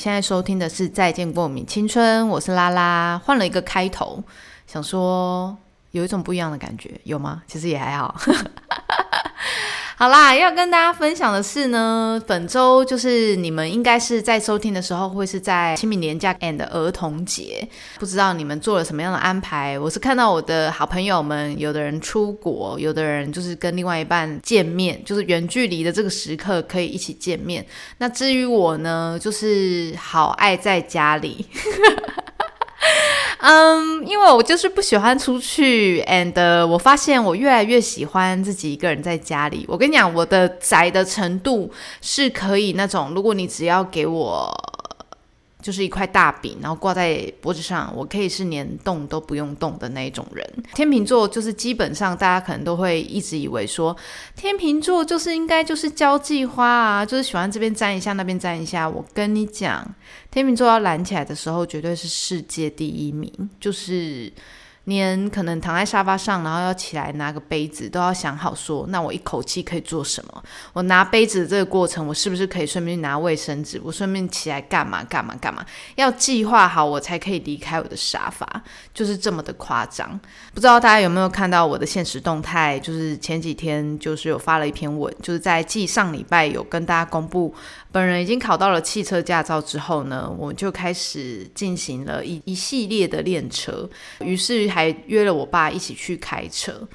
现在收听的是《再见过敏青春》，我是拉拉，换了一个开头，想说有一种不一样的感觉，有吗？其实也还好。好啦，要跟大家分享的是呢，本周就是你们应该是在收听的时候，会是在清明年假 and 儿童节，不知道你们做了什么样的安排？我是看到我的好朋友们，有的人出国，有的人就是跟另外一半见面，就是远距离的这个时刻可以一起见面。那至于我呢，就是好爱在家里。嗯，因为我就是不喜欢出去，and 我发现我越来越喜欢自己一个人在家里。我跟你讲，我的宅的程度是可以那种，如果你只要给我。就是一块大饼，然后挂在脖子上，我可以是连动都不用动的那一种人。天秤座就是基本上大家可能都会一直以为说，天秤座就是应该就是交际花啊，就是喜欢这边沾一下，那边沾一下。我跟你讲，天秤座要懒起来的时候，绝对是世界第一名，就是。连可能躺在沙发上，然后要起来拿个杯子，都要想好说，那我一口气可以做什么？我拿杯子的这个过程，我是不是可以顺便拿卫生纸？我顺便起来干嘛干嘛干嘛？要计划好，我才可以离开我的沙发，就是这么的夸张。不知道大家有没有看到我的现实动态？就是前几天就是有发了一篇文，就是在继上礼拜有跟大家公布。本人已经考到了汽车驾照之后呢，我就开始进行了一一系列的练车，于是还约了我爸一起去开车。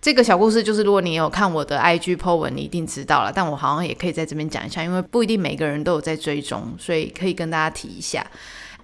这个小故事就是，如果你有看我的 IG po 文，你一定知道了。但我好像也可以在这边讲一下，因为不一定每个人都有在追踪，所以可以跟大家提一下。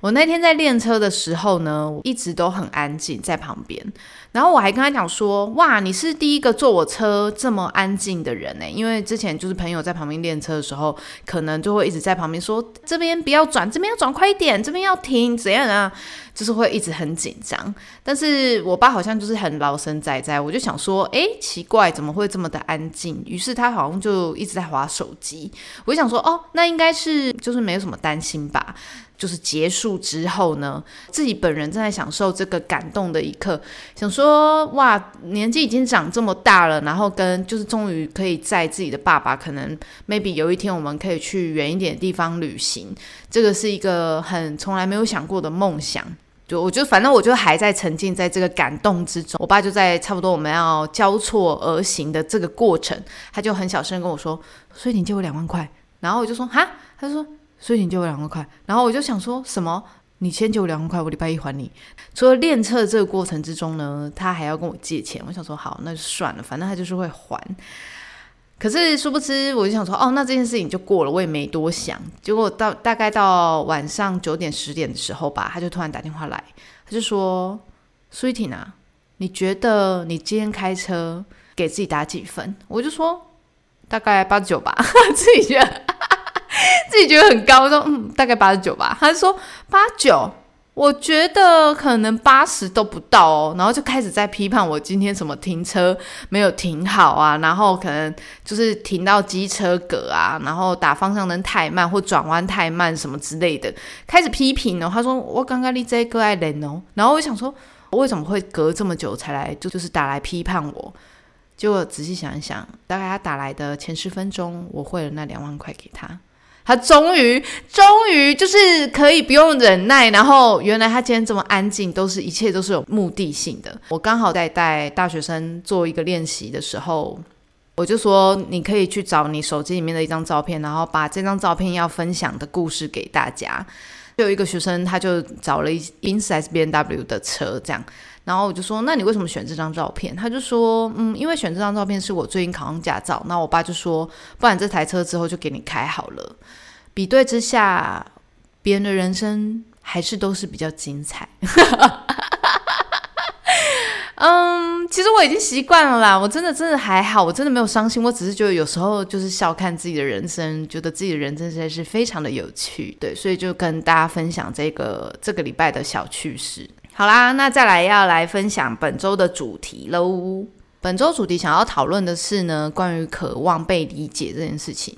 我那天在练车的时候呢，我一直都很安静在旁边。然后我还跟他讲说：“哇，你是第一个坐我车这么安静的人呢。因为之前就是朋友在旁边练车的时候，可能就会一直在旁边说：这边不要转，这边要转快一点，这边要停，怎样啊？就是会一直很紧张。但是我爸好像就是很老神在在，我就想说：哎，奇怪，怎么会这么的安静？于是他好像就一直在划手机。我就想说：哦，那应该是就是没有什么担心吧。”就是结束之后呢，自己本人正在享受这个感动的一刻，想说哇，年纪已经长这么大了，然后跟就是终于可以在自己的爸爸，可能 maybe 有一天我们可以去远一点的地方旅行，这个是一个很从来没有想过的梦想。就我就反正我就还在沉浸在这个感动之中。我爸就在差不多我们要交错而行的这个过程，他就很小声跟我说：“所以你借我两万块。”然后我就说：“哈。”他说。所以你借我两万块，然后我就想说什么？你先借我两万块，我礼拜一还你。除了练车这个过程之中呢，他还要跟我借钱。我想说好，那就算了，反正他就是会还。可是殊不知，我就想说哦，那这件事情就过了，我也没多想。结果到大概到晚上九点十点的时候吧，他就突然打电话来，他就说：“苏怡婷啊，你觉得你今天开车给自己打几分？”我就说大概八九吧，自己觉得。自己觉得很高，说嗯，大概八十九吧。他说八九，我觉得可能八十都不到哦。然后就开始在批判我今天什么停车没有停好啊，然后可能就是停到机车格啊，然后打方向灯太慢或转弯太慢什么之类的，开始批评哦。他说我刚刚你这个爱人哦，然后我想说，我为什么会隔这么久才来，就就是打来批判我？结果仔细想一想，大概他打来的前十分钟，我汇了那两万块给他。他终于，终于就是可以不用忍耐，然后原来他今天这么安静，都是一切都是有目的性的。我刚好在带大学生做一个练习的时候，我就说你可以去找你手机里面的一张照片，然后把这张照片要分享的故事给大家。有一个学生，他就找了一宾士 S B N W 的车，这样。然后我就说：“那你为什么选这张照片？”他就说：“嗯，因为选这张照片是我最近考上驾照。”那我爸就说：“不然这台车之后就给你开好了。”比对之下，别人的人生还是都是比较精彩。嗯，其实我已经习惯了啦，我真的真的还好，我真的没有伤心。我只是觉得有时候就是笑看自己的人生，觉得自己的人生实在是非常的有趣。对，所以就跟大家分享这个这个礼拜的小趣事。好啦，那再来要来分享本周的主题喽。本周主题想要讨论的是呢，关于渴望被理解这件事情。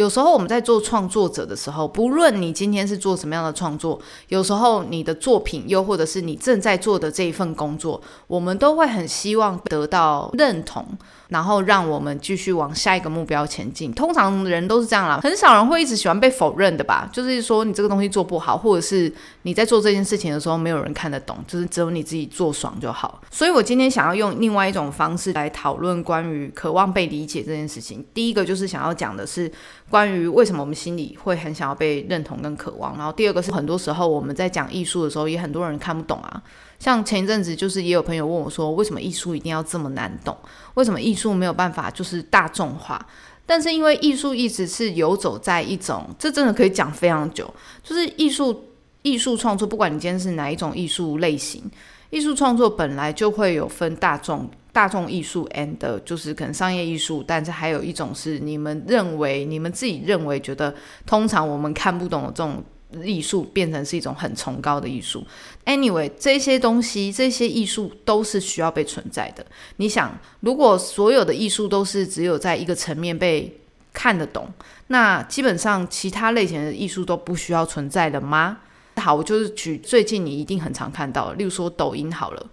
有时候我们在做创作者的时候，不论你今天是做什么样的创作，有时候你的作品，又或者是你正在做的这一份工作，我们都会很希望得到认同。然后让我们继续往下一个目标前进。通常人都是这样啦，很少人会一直喜欢被否认的吧？就是说你这个东西做不好，或者是你在做这件事情的时候没有人看得懂，就是只有你自己做爽就好。所以我今天想要用另外一种方式来讨论关于渴望被理解这件事情。第一个就是想要讲的是关于为什么我们心里会很想要被认同跟渴望。然后第二个是很多时候我们在讲艺术的时候，也很多人看不懂啊。像前一阵子，就是也有朋友问我说，为什么艺术一定要这么难懂？为什么艺术没有办法就是大众化？但是因为艺术一直是游走在一种，这真的可以讲非常久。就是艺术艺术创作，不管你今天是哪一种艺术类型，艺术创作本来就会有分大众大众艺术 and 就是可能商业艺术，但是还有一种是你们认为你们自己认为觉得通常我们看不懂的这种。艺术变成是一种很崇高的艺术。Anyway，这些东西、这些艺术都是需要被存在的。你想，如果所有的艺术都是只有在一个层面被看得懂，那基本上其他类型的艺术都不需要存在的吗？好，我就是举最近你一定很常看到，例如说抖音好了。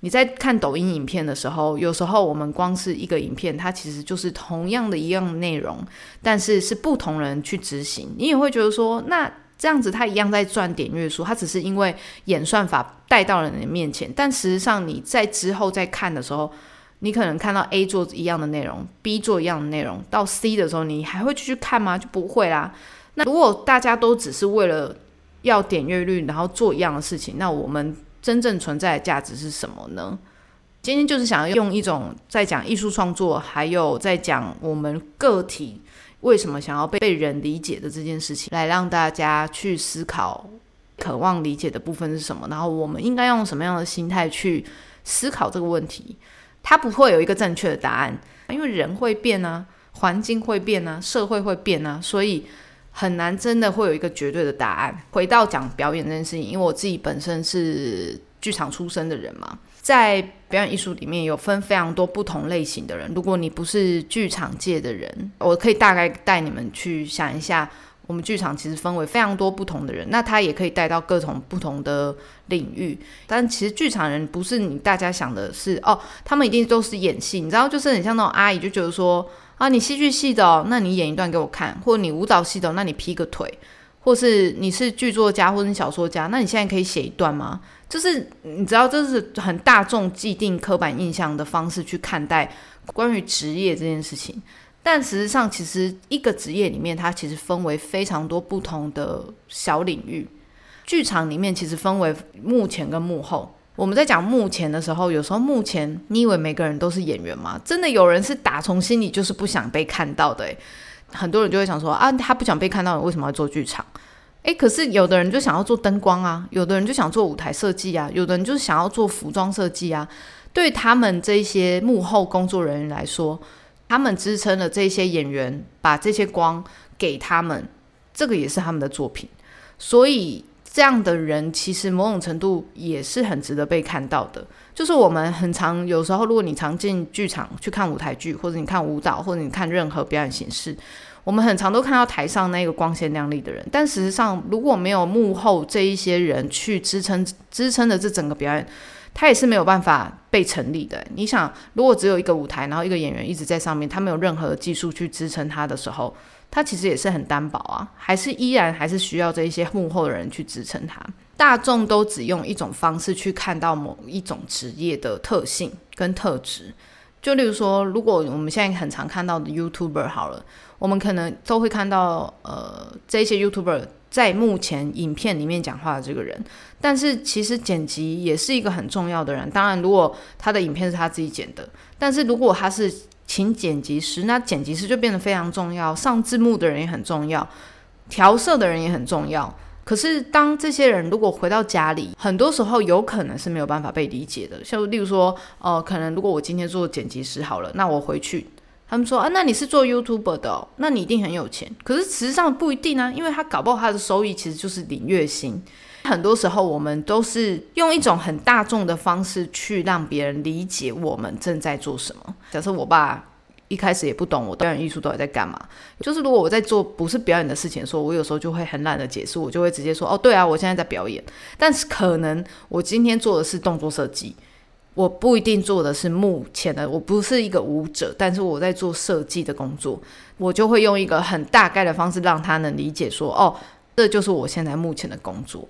你在看抖音影片的时候，有时候我们光是一个影片，它其实就是同样的一样内容，但是是不同人去执行，你也会觉得说那。这样子，他一样在赚点阅数，他只是因为演算法带到了你的面前。但实际上，你在之后再看的时候，你可能看到 A 做一样的内容，B 做一样的内容，到 C 的时候，你还会继续看吗？就不会啦。那如果大家都只是为了要点阅率，然后做一样的事情，那我们真正存在的价值是什么呢？今天就是想要用一种在讲艺术创作，还有在讲我们个体。为什么想要被被人理解的这件事情，来让大家去思考，渴望理解的部分是什么？然后我们应该用什么样的心态去思考这个问题？它不会有一个正确的答案，因为人会变啊，环境会变啊，社会会变啊，所以很难真的会有一个绝对的答案。回到讲表演这件事情，因为我自己本身是剧场出身的人嘛。在表演艺术里面有分非常多不同类型的人。如果你不是剧场界的人，我可以大概带你们去想一下，我们剧场其实分为非常多不同的人。那他也可以带到各种不同的领域。但其实剧场人不是你大家想的是哦，他们一定都是演戏。你知道，就是很像那种阿姨就觉得说啊，你戏剧系的，哦，那你演一段给我看；或者你舞蹈系的，那你劈个腿；或是你是剧作家或者小说家，那你现在可以写一段吗？就是你知道，这是很大众既定刻板印象的方式去看待关于职业这件事情。但实际上，其实一个职业里面，它其实分为非常多不同的小领域。剧场里面其实分为幕前跟幕后。我们在讲幕前的时候，有时候幕前，你以为每个人都是演员吗？真的有人是打从心里就是不想被看到的。很多人就会想说啊，他不想被看到，为什么要做剧场？诶，可是有的人就想要做灯光啊，有的人就想做舞台设计啊，有的人就是想要做服装设计啊。对他们这些幕后工作人员来说，他们支撑了这些演员，把这些光给他们，这个也是他们的作品。所以这样的人其实某种程度也是很值得被看到的。就是我们很常有时候，如果你常进剧场去看舞台剧，或者你看舞蹈，或者你看任何表演形式。我们很常都看到台上那个光鲜亮丽的人，但事实上，如果没有幕后这一些人去支撑支撑的这整个表演，他也是没有办法被成立的。你想，如果只有一个舞台，然后一个演员一直在上面，他没有任何技术去支撑他的时候，他其实也是很单薄啊，还是依然还是需要这一些幕后的人去支撑他。大众都只用一种方式去看到某一种职业的特性跟特质，就例如说，如果我们现在很常看到的 YouTuber 好了。我们可能都会看到，呃，这些 YouTuber 在目前影片里面讲话的这个人，但是其实剪辑也是一个很重要的人。当然，如果他的影片是他自己剪的，但是如果他是请剪辑师，那剪辑师就变得非常重要。上字幕的人也很重要，调色的人也很重要。可是，当这些人如果回到家里，很多时候有可能是没有办法被理解的。像例如说，呃，可能如果我今天做剪辑师好了，那我回去。他们说啊，那你是做 YouTube 的，那你一定很有钱。可是实际上不一定啊，因为他搞不好他的收益其实就是领月薪。很多时候我们都是用一种很大众的方式去让别人理解我们正在做什么。假设我爸一开始也不懂我表演艺术到底在干嘛。就是如果我在做不是表演的事情的时候，我有时候就会很懒得解释，我就会直接说：“哦，对啊，我现在在表演。”但是可能我今天做的是动作设计，我不一定做的是目前的，我不是一个舞者，但是我在做设计的工作，我就会用一个很大概的方式让他能理解说：“哦，这就是我现在目前的工作。”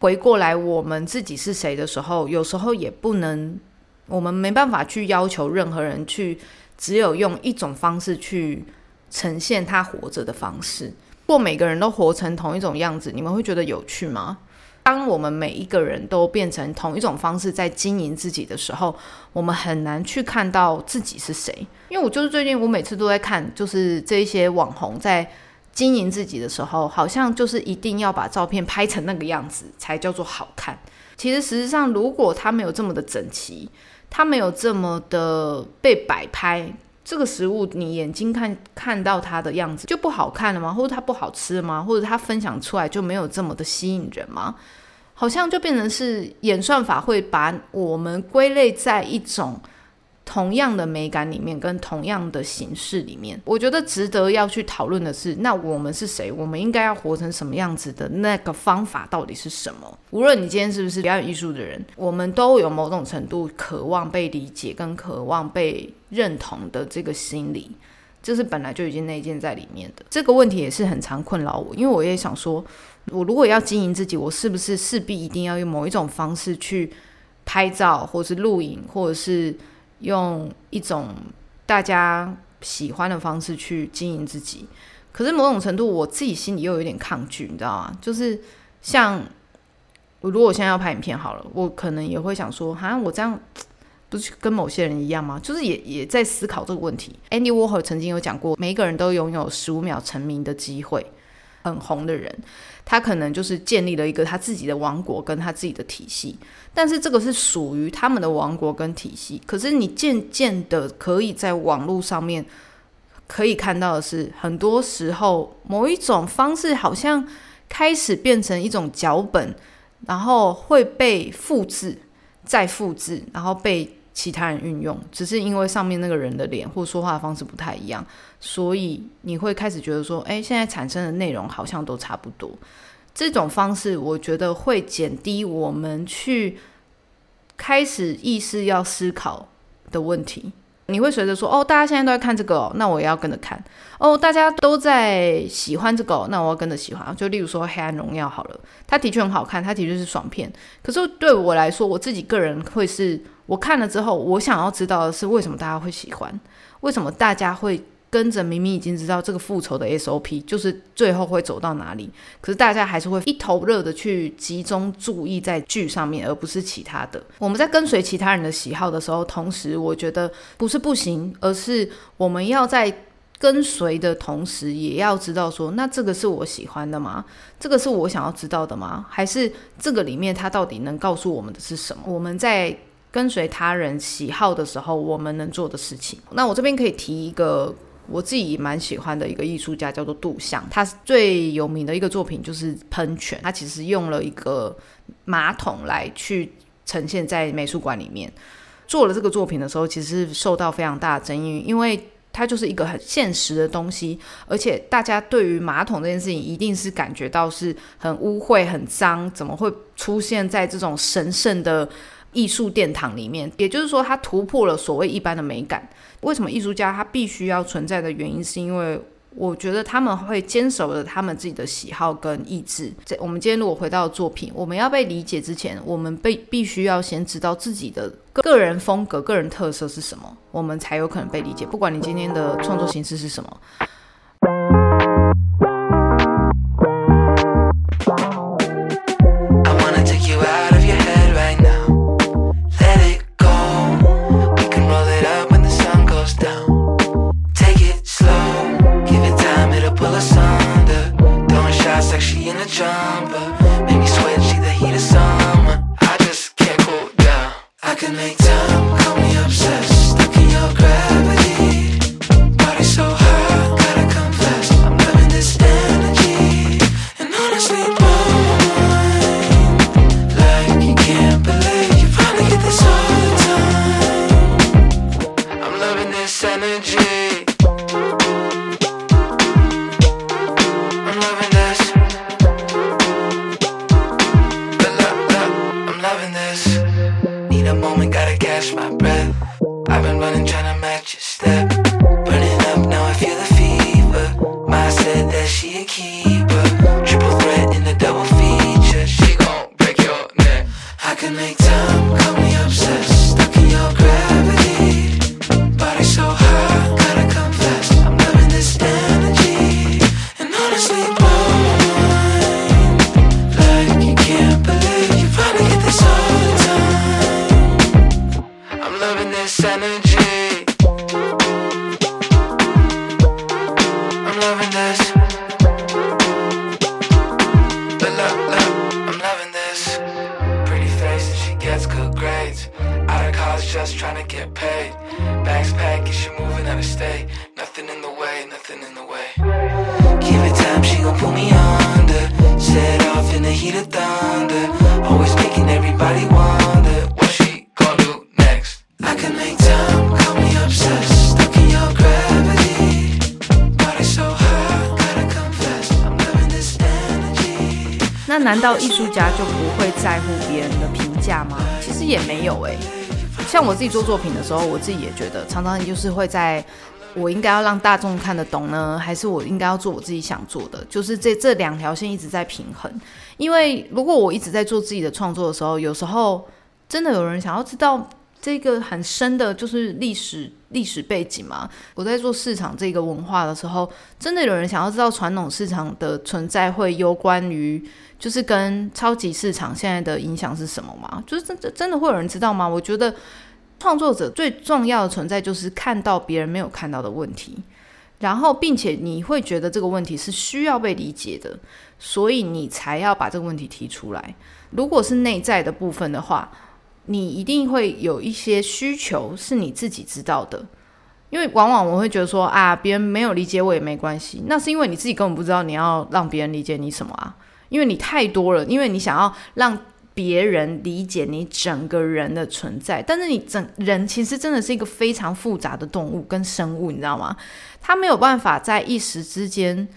回过来，我们自己是谁的时候，有时候也不能，我们没办法去要求任何人去，只有用一种方式去呈现他活着的方式。如果每个人都活成同一种样子，你们会觉得有趣吗？当我们每一个人都变成同一种方式在经营自己的时候，我们很难去看到自己是谁。因为我就是最近，我每次都在看，就是这些网红在。经营自己的时候，好像就是一定要把照片拍成那个样子才叫做好看。其实，实际上，如果它没有这么的整齐，它没有这么的被摆拍，这个食物你眼睛看看到它的样子就不好看了吗？或者它不好吃吗？或者它分享出来就没有这么的吸引人吗？好像就变成是演算法会把我们归类在一种。同样的美感里面，跟同样的形式里面，我觉得值得要去讨论的是，那我们是谁？我们应该要活成什么样子的那个方法到底是什么？无论你今天是不是表演艺术的人，我们都有某种程度渴望被理解跟渴望被认同的这个心理，这是本来就已经内建在里面的。这个问题也是很常困扰我，因为我也想说，我如果要经营自己，我是不是势必一定要用某一种方式去拍照，或是录影，或者是？用一种大家喜欢的方式去经营自己，可是某种程度我自己心里又有点抗拒，你知道吗？就是像我如果我现在要拍影片好了，我可能也会想说，好像我这样不是跟某些人一样吗？就是也也在思考这个问题。Andy Warhol 曾经有讲过，每一个人都拥有十五秒成名的机会。很红的人，他可能就是建立了一个他自己的王国跟他自己的体系，但是这个是属于他们的王国跟体系。可是你渐渐的可以在网络上面可以看到的是，很多时候某一种方式好像开始变成一种脚本，然后会被复制、再复制，然后被。其他人运用，只是因为上面那个人的脸或说话的方式不太一样，所以你会开始觉得说，哎，现在产生的内容好像都差不多。这种方式，我觉得会减低我们去开始意识要思考的问题。你会随着说，哦，大家现在都在看这个，那我也要跟着看。哦，大家都在喜欢这个，那我要跟着喜欢。就例如说《黑暗荣耀》好了，它的确很好看，它的确是爽片。可是对我来说，我自己个人会是，我看了之后，我想要知道的是为什么大家会喜欢，为什么大家会。跟着明明已经知道这个复仇的 SOP 就是最后会走到哪里，可是大家还是会一头热的去集中注意在剧上面，而不是其他的。我们在跟随其他人的喜好的时候，同时我觉得不是不行，而是我们要在跟随的同时，也要知道说，那这个是我喜欢的吗？这个是我想要知道的吗？还是这个里面它到底能告诉我们的是什么？我们在跟随他人喜好的时候，我们能做的事情。那我这边可以提一个。我自己蛮喜欢的一个艺术家叫做杜象，他最有名的一个作品就是喷泉。他其实用了一个马桶来去呈现在美术馆里面做了这个作品的时候，其实受到非常大的争议，因为它就是一个很现实的东西，而且大家对于马桶这件事情一定是感觉到是很污秽、很脏，怎么会出现在这种神圣的？艺术殿堂里面，也就是说，它突破了所谓一般的美感。为什么艺术家他必须要存在的原因，是因为我觉得他们会坚守着他们自己的喜好跟意志。在我们今天如果回到作品，我们要被理解之前，我们被必须要先知道自己的个人风格、个人特色是什么，我们才有可能被理解。不管你今天的创作形式是什么。难道艺术家就不会在乎别人的评价吗？其实也没有诶、像我自己做作品的时候，我自己也觉得，常常就是会在我应该要让大众看得懂呢，还是我应该要做我自己想做的？就是这这两条线一直在平衡。因为如果我一直在做自己的创作的时候，有时候真的有人想要知道这个很深的，就是历史历史背景嘛。我在做市场这个文化的时候，真的有人想要知道传统市场的存在会攸关于，就是跟超级市场现在的影响是什么吗？就是真真真的会有人知道吗？我觉得创作者最重要的存在就是看到别人没有看到的问题。然后，并且你会觉得这个问题是需要被理解的，所以你才要把这个问题提出来。如果是内在的部分的话，你一定会有一些需求是你自己知道的，因为往往我会觉得说啊，别人没有理解我也没关系，那是因为你自己根本不知道你要让别人理解你什么啊，因为你太多了，因为你想要让别人理解你整个人的存在，但是你整人其实真的是一个非常复杂的动物跟生物，你知道吗？他没有办法在一时之间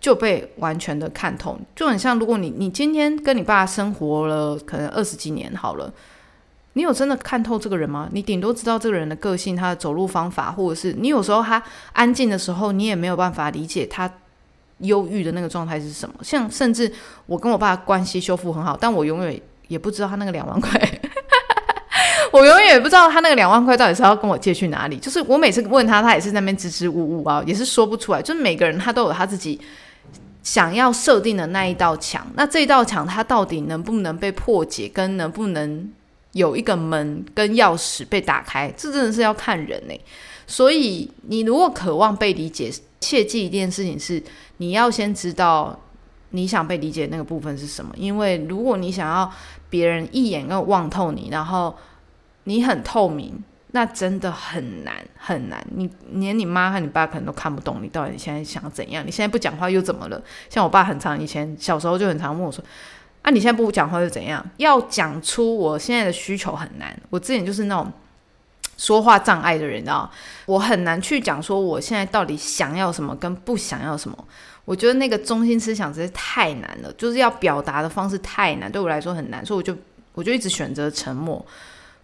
就被完全的看透，就很像如果你你今天跟你爸生活了可能二十几年好了。你有真的看透这个人吗？你顶多知道这个人的个性、他的走路方法，或者是你有时候他安静的时候，你也没有办法理解他忧郁的那个状态是什么。像甚至我跟我爸关系修复很好，但我永远也不知道他那个两万块，我永远也不知道他那个两万块到底是要跟我借去哪里。就是我每次问他，他也是那边支支吾吾啊，也是说不出来。就是每个人他都有他自己想要设定的那一道墙，那这道墙它到底能不能被破解，跟能不能？有一个门跟钥匙被打开，这真的是要看人呢。所以你如果渴望被理解，切记一件事情是，你要先知道你想被理解那个部分是什么。因为如果你想要别人一眼就望透你，然后你很透明，那真的很难很难。你连你妈和你爸可能都看不懂你到底现在想怎样。你现在不讲话又怎么了？像我爸很长以前小时候就很常问我说。啊，你现在不讲话又怎样？要讲出我现在的需求很难。我之前就是那种说话障碍的人，啊我很难去讲说我现在到底想要什么跟不想要什么。我觉得那个中心思想真是太难了，就是要表达的方式太难，对我来说很难，所以我就我就一直选择沉默。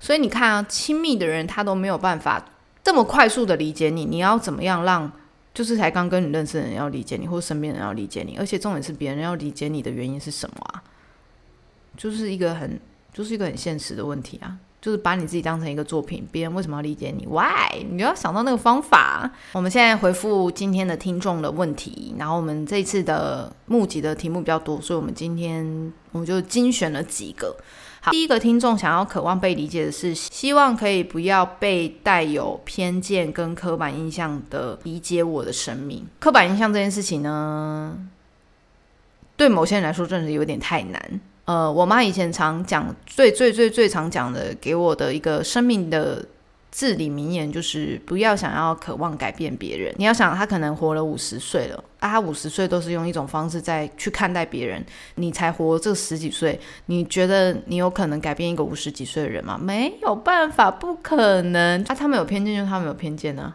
所以你看啊，亲密的人他都没有办法这么快速的理解你，你要怎么样让就是才刚跟你认识的人要理解你，或者身边人要理解你，而且重点是别人要理解你的原因是什么啊？就是一个很，就是一个很现实的问题啊，就是把你自己当成一个作品，别人为什么要理解你？Why？你要想到那个方法。我们现在回复今天的听众的问题，然后我们这次的募集的题目比较多，所以我们今天我们就精选了几个。好，第一个听众想要渴望被理解的是，希望可以不要被带有偏见跟刻板印象的理解我的生命。刻板印象这件事情呢，对某些人来说真的是有点太难。呃，我妈以前常讲最最最最常讲的，给我的一个生命的至理名言，就是不要想要渴望改变别人。你要想，他可能活了五十岁了，啊，他五十岁都是用一种方式在去看待别人，你才活这十几岁，你觉得你有可能改变一个五十几岁的人吗？没有办法，不可能。啊，他们有偏见就他们有偏见呢。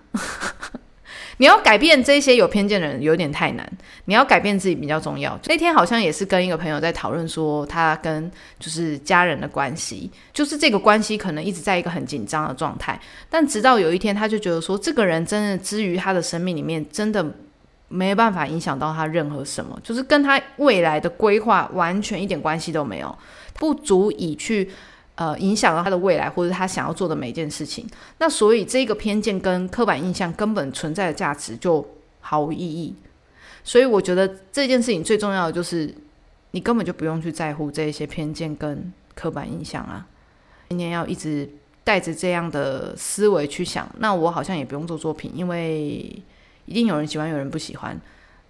你要改变这些有偏见的人有点太难，你要改变自己比较重要。那天好像也是跟一个朋友在讨论说，他跟就是家人的关系，就是这个关系可能一直在一个很紧张的状态，但直到有一天，他就觉得说，这个人真的之于他的生命里面，真的没有办法影响到他任何什么，就是跟他未来的规划完全一点关系都没有，不足以去。呃，影响到他的未来，或者他想要做的每一件事情。那所以这个偏见跟刻板印象根本存在的价值就毫无意义。所以我觉得这件事情最重要的就是，你根本就不用去在乎这一些偏见跟刻板印象啊。今天要一直带着这样的思维去想，那我好像也不用做作品，因为一定有人喜欢，有人不喜欢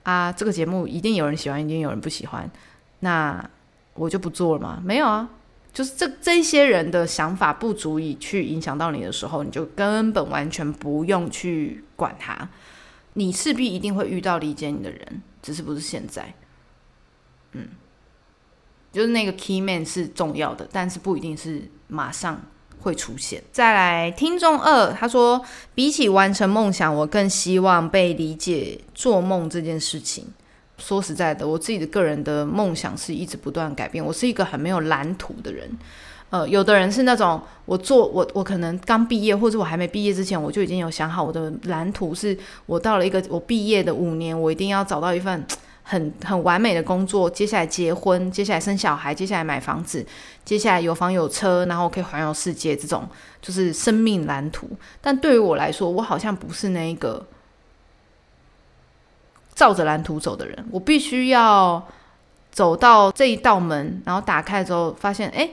啊。这个节目一定有人喜欢，一定有人不喜欢，那我就不做了吗？没有啊。就是这这些人的想法不足以去影响到你的时候，你就根本完全不用去管他。你势必一定会遇到理解你的人，只是不是现在。嗯，就是那个 key man 是重要的，但是不一定是马上会出现。再来，听众二他说，比起完成梦想，我更希望被理解做梦这件事情。说实在的，我自己的个人的梦想是一直不断改变。我是一个很没有蓝图的人。呃，有的人是那种我做我我可能刚毕业，或者我还没毕业之前，我就已经有想好我的蓝图，是我到了一个我毕业的五年，我一定要找到一份很很完美的工作，接下来结婚，接下来生小孩，接下来买房子，接下来有房有车，然后可以环游世界，这种就是生命蓝图。但对于我来说，我好像不是那一个。照着蓝图走的人，我必须要走到这一道门，然后打开之后发现，哎，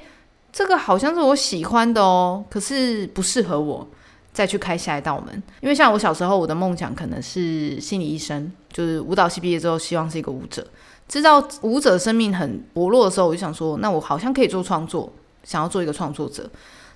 这个好像是我喜欢的哦，可是不适合我，再去开下一道门。因为像我小时候，我的梦想可能是心理医生，就是舞蹈系毕业之后，希望是一个舞者。知道舞者生命很薄弱的时候，我就想说，那我好像可以做创作，想要做一个创作者。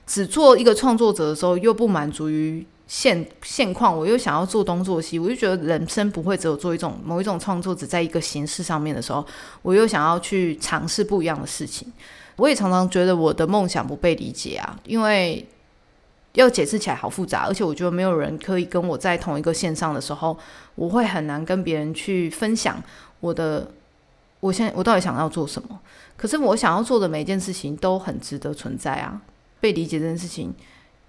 只做一个创作者的时候，又不满足于。现现况，我又想要做东做西，我就觉得人生不会只有做一种某一种创作，只在一个形式上面的时候，我又想要去尝试不一样的事情。我也常常觉得我的梦想不被理解啊，因为要解释起来好复杂，而且我觉得没有人可以跟我在同一个线上的时候，我会很难跟别人去分享我的，我现在我到底想要做什么？可是我想要做的每一件事情都很值得存在啊，被理解这件事情。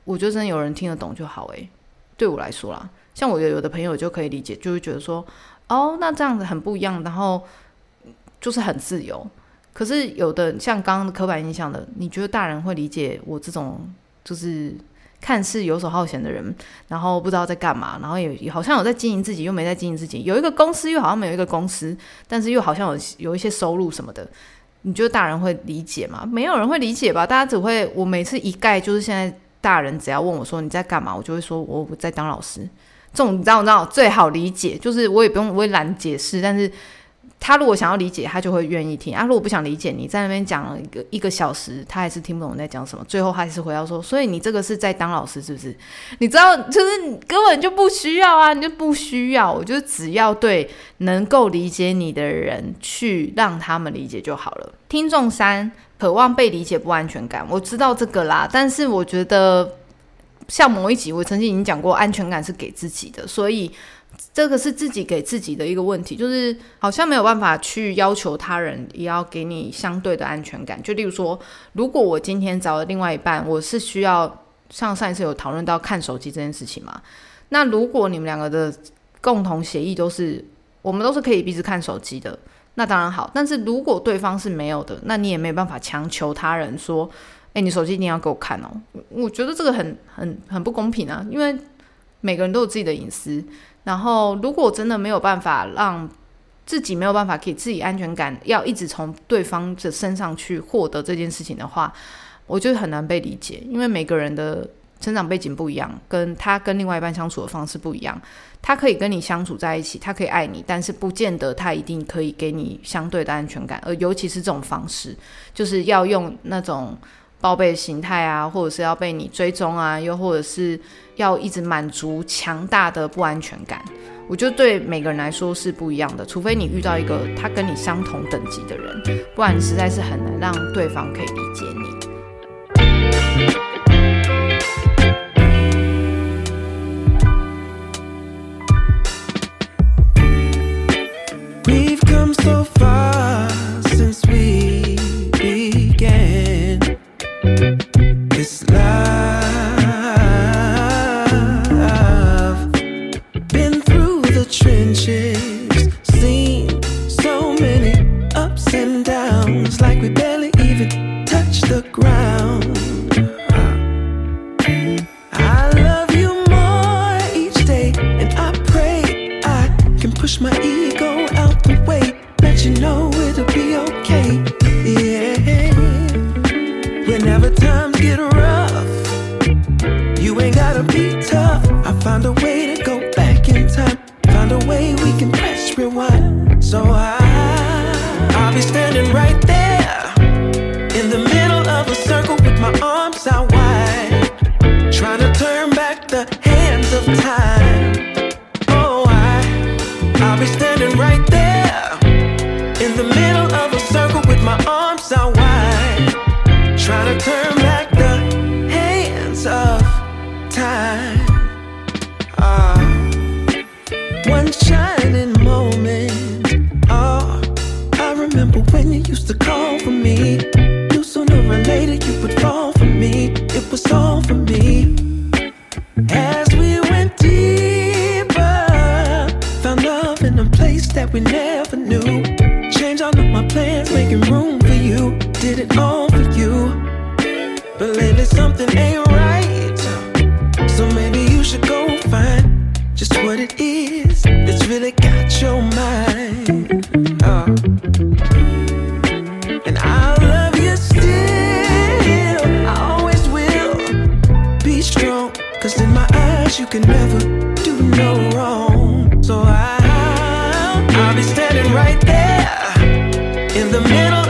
我觉得真的有人听得懂就好诶，对我来说啦，像我有有的朋友就可以理解，就会觉得说，哦，那这样子很不一样，然后就是很自由。可是有的像刚刚的刻板印象的，你觉得大人会理解我这种就是看似游手好闲的人，然后不知道在干嘛，然后也好像有在经营自己，又没在经营自己，有一个公司又好像没有一个公司，但是又好像有有一些收入什么的，你觉得大人会理解吗？没有人会理解吧？大家只会我每次一概就是现在。大人只要问我说你在干嘛，我就会说我我在当老师。这种你知道，你知道最好理解，就是我也不用我也懒解释，但是他如果想要理解，他就会愿意听。啊，如果不想理解，你在那边讲了一个一个小时，他还是听不懂你在讲什么。最后还是回到说，所以你这个是在当老师是不是？你知道，就是你根本就不需要啊，你就不需要。我就只要对能够理解你的人去让他们理解就好了。听众三。渴望被理解，不安全感，我知道这个啦。但是我觉得，像某一集我曾经已经讲过，安全感是给自己的，所以这个是自己给自己的一个问题，就是好像没有办法去要求他人也要给你相对的安全感。就例如说，如果我今天找了另外一半，我是需要像上一次有讨论到看手机这件事情嘛？那如果你们两个的共同协议都是，我们都是可以彼此看手机的。那当然好，但是如果对方是没有的，那你也没办法强求他人说：“哎，你手机一定要给我看哦。”我觉得这个很很很不公平啊，因为每个人都有自己的隐私。然后，如果真的没有办法让自己没有办法给自己安全感，要一直从对方的身上去获得这件事情的话，我觉得很难被理解，因为每个人的。成长背景不一样，跟他跟另外一半相处的方式不一样。他可以跟你相处在一起，他可以爱你，但是不见得他一定可以给你相对的安全感。而尤其是这种方式，就是要用那种报备形态啊，或者是要被你追踪啊，又或者是要一直满足强大的不安全感。我觉得对每个人来说是不一样的，除非你遇到一个他跟你相同等级的人，不然实在是很难让对方可以理解你。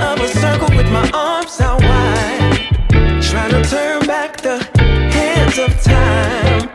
Of a circle with my arms out wide, trying to turn back the hands of time.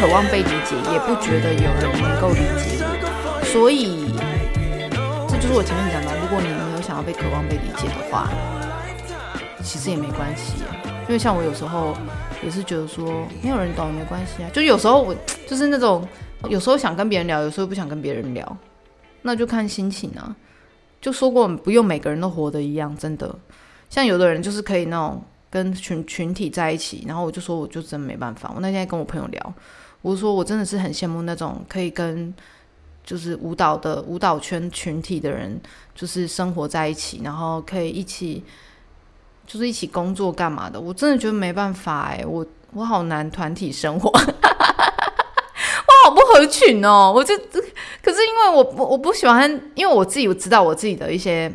渴望被理解，也不觉得有人能够理解我，所以这就是我前面讲的，如果你没有想要被渴望被理解的话，其实也没关系，因为像我有时候也是觉得说没有人懂也没关系啊，就有时候我就是那种有时候想跟别人聊，有时候不想跟别人聊，那就看心情啊。就说过不用每个人都活得一样，真的。像有的人就是可以那种跟群群体在一起，然后我就说我就真没办法。我那天跟我朋友聊，我说我真的是很羡慕那种可以跟就是舞蹈的舞蹈圈群体的人，就是生活在一起，然后可以一起就是一起工作干嘛的。我真的觉得没办法哎、我我好难团体生活，我好不合群哦。我就可是因为我我我不喜欢，因为我自己我知道我自己的一些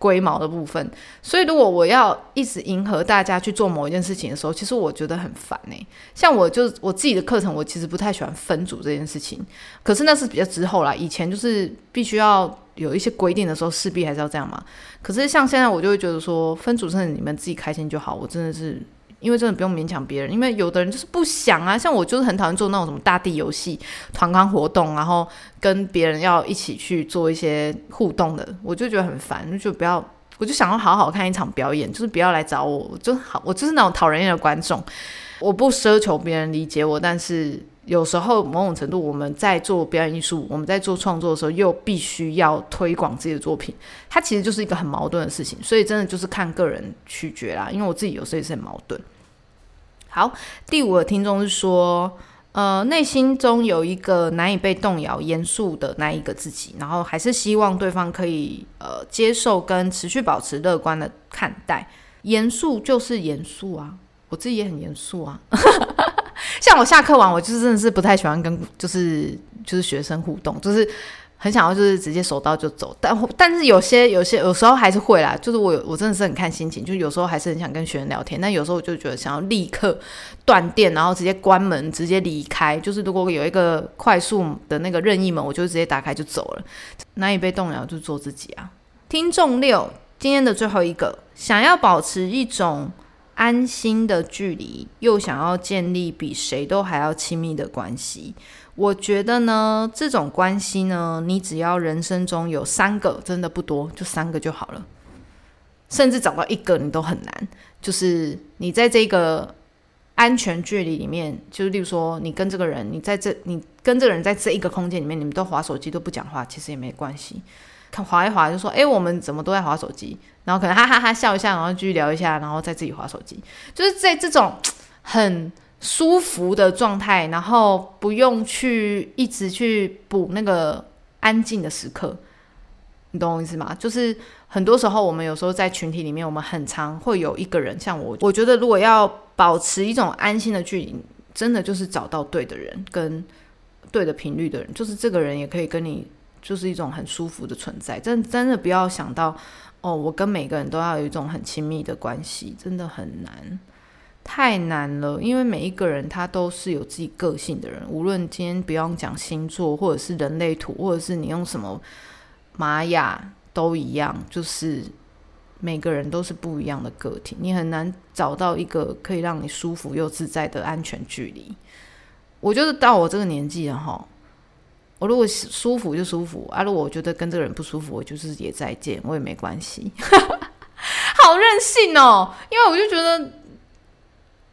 龟毛的部分，所以如果我要一直迎合大家去做某一件事情的时候，其实我觉得很烦呢、像我就我自己的课程，我其实不太喜欢分组这件事情，可是那是比较之后啦。以前就是必须要有一些规定的时候，势必还是要这样嘛。可是像现在，我就会觉得说，分组真的你们自己开心就好。我真的是因为真的不用勉强别人，因为有的人就是不想啊。像我就是很讨厌做那种什么大地游戏、团康活动，然后跟别人要一起去做一些互动的，我就觉得很烦，就不要。我就想要好好看一场表演，就是不要来找我，我就好，我就是那种讨人厌的观众。我不奢求别人理解我，但是有时候某种程度我们在做表演艺术，我们在做创作的时候，又必须要推广自己的作品，它其实就是一个很矛盾的事情。所以真的就是看个人取决啦，因为我自己有时候也是很矛盾。好，第五个听众是说，呃，内心中有一个难以被动摇、严肃的那一个自己，然后还是希望对方可以呃接受跟持续保持乐观的看待。严肃就是严肃啊，我自己也很严肃啊。像我下课完，我就真的是不太喜欢跟就是就是学生互动，就是很想要就是直接手到就走，但但是有些有些有时候还是会啦，就是我我真的是很看心情，就有时候还是很想跟学员聊天，但有时候我就觉得想要立刻断电，然后直接关门，直接离开。就是如果有一个快速的那个任意门，我就直接打开就走了。难以被动摇，就做自己啊。听众六，今天的最后一个，想要保持一种安心的距离，又想要建立比谁都还要亲密的关系。我觉得呢，这种关系呢，你只要人生中有三个，真的不多，就三个就好了。甚至找到一个你都很难。就是你在这个安全距离里面，就是例如说，你跟这个人，你在这，你跟这个人在这一个空间里面，你们都划手机都不讲话，其实也没关系。看划一划就说，哎，我们怎么都在划手机？然后可能哈哈哈笑一下，然后继续聊一下，然后再自己划手机。就是在这种很。舒服的状态，然后不用去一直去补那个安静的时刻，你懂我意思吗？就是很多时候我们有时候在群体里面，我们很常会有一个人，像我，我觉得如果要保持一种安心的距离，真的就是找到对的人跟对的频率的人，就是这个人也可以跟你就是一种很舒服的存在。真真的不要想到哦，我跟每个人都要有一种很亲密的关系，真的很难。太难了，因为每一个人他都是有自己个性的人。无论今天不用讲星座，或者是人类图，或者是你用什么玛雅，都一样，就是每个人都是不一样的个体。你很难找到一个可以让你舒服又自在的安全距离。我觉得到我这个年纪了哈，我如果舒服就舒服啊，如果我觉得跟这个人不舒服，我就是也再见，我也没关系。好任性哦，因为我就觉得。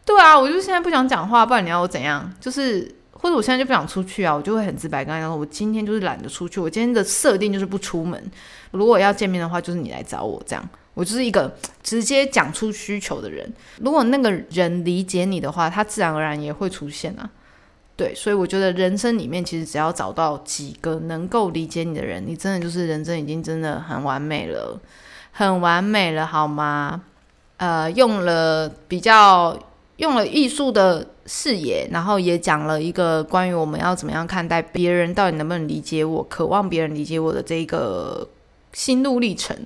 对啊，我就现在不想讲话，不然你要我怎样？就是或者我现在就不想出去啊，我就会很直白跟他说，我今天就是懒得出去，我今天的设定就是不出门。如果要见面的话，就是你来找我，这样我就是一个直接讲出需求的人。如果那个人理解你的话，他自然而然也会出现啊。对，所以我觉得人生里面其实只要找到几个能够理解你的人，你真的就是人生已经真的很完美了，很完美了，好吗？呃，用了比较。用了艺术的视野，然后也讲了一个关于我们要怎么样看待别人，到底能不能理解我，渴望别人理解我的这个心路历程。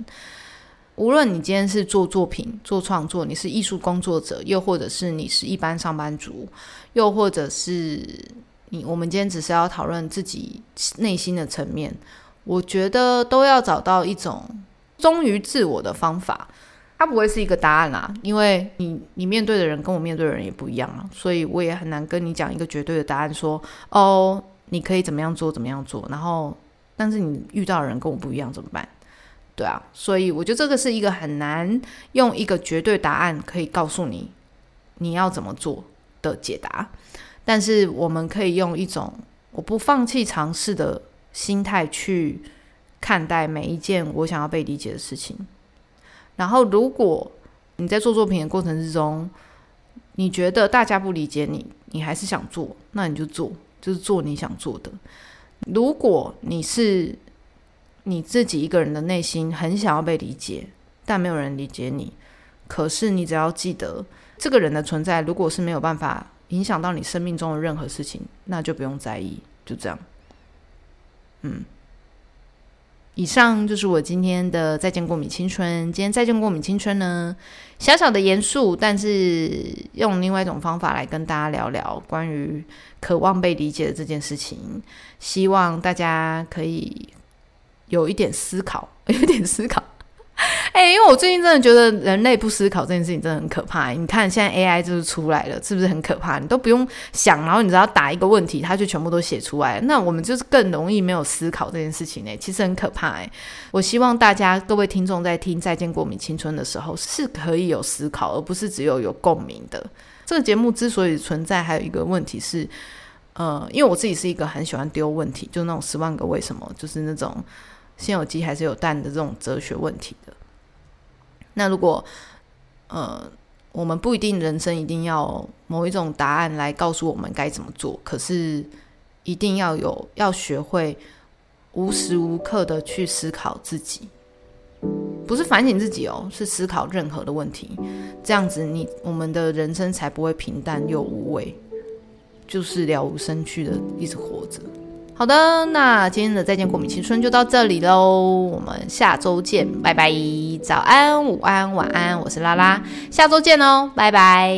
无论你今天是做作品、做创作，你是艺术工作者，又或者是你是一般上班族，又或者是你，我们今天只是要讨论自己内心的层面，我觉得都要找到一种忠于自我的方法。它不会是一个答案啦，因为你你面对的人跟我面对的人也不一样啊，所以我也很难跟你讲一个绝对的答案，说哦，你可以怎么样做怎么样做，然后但是你遇到的人跟我不一样怎么办？对啊，所以我觉得这个是一个很难用一个绝对答案可以告诉你你要怎么做的解答，但是我们可以用一种我不放弃尝试的心态去看待每一件我想要被理解的事情。然后，如果你在做作品的过程之中，你觉得大家不理解你，你还是想做，那你就做，就是做你想做的。如果你是你自己一个人的内心很想要被理解，但没有人理解你，可是你只要记得，这个人的存在，如果是没有办法影响到你生命中的任何事情，那就不用在意，就这样。嗯。以上就是我今天的再见过敏青春。今天再见过敏青春呢，小小的严肃，但是用另外一种方法来跟大家聊聊关于渴望被理解的这件事情。希望大家可以有一点思考，有一点思考。哎，因为我最近真的觉得人类不思考这件事情真的很可怕。你看现在 AI 就是出来了，是不是很可怕？你都不用想，然后你只要打一个问题，它就全部都写出来。那我们就是更容易没有思考这件事情呢，其实很可怕哎。我希望大家各位听众在听《再见过敏青春》的时候，是可以有思考，而不是只有有共鸣的。这个节目之所以存在，还有一个问题是，呃，因为我自己是一个很喜欢丢问题，就那种十万个为什么，就是那种先有鸡还是有蛋的这种哲学问题的。那如果，呃，我们不一定人生一定要某一种答案来告诉我们该怎么做，可是一定要有要学会无时无刻的去思考自己，不是反省自己哦，是思考任何的问题，这样子你我们的人生才不会平淡又无味，就是了无生趣的一直活着。好的，那今天的再见过敏青春就到这里喽，我们下周见，拜拜，早安、午安、晚安，我是拉拉，下周见哦，拜拜。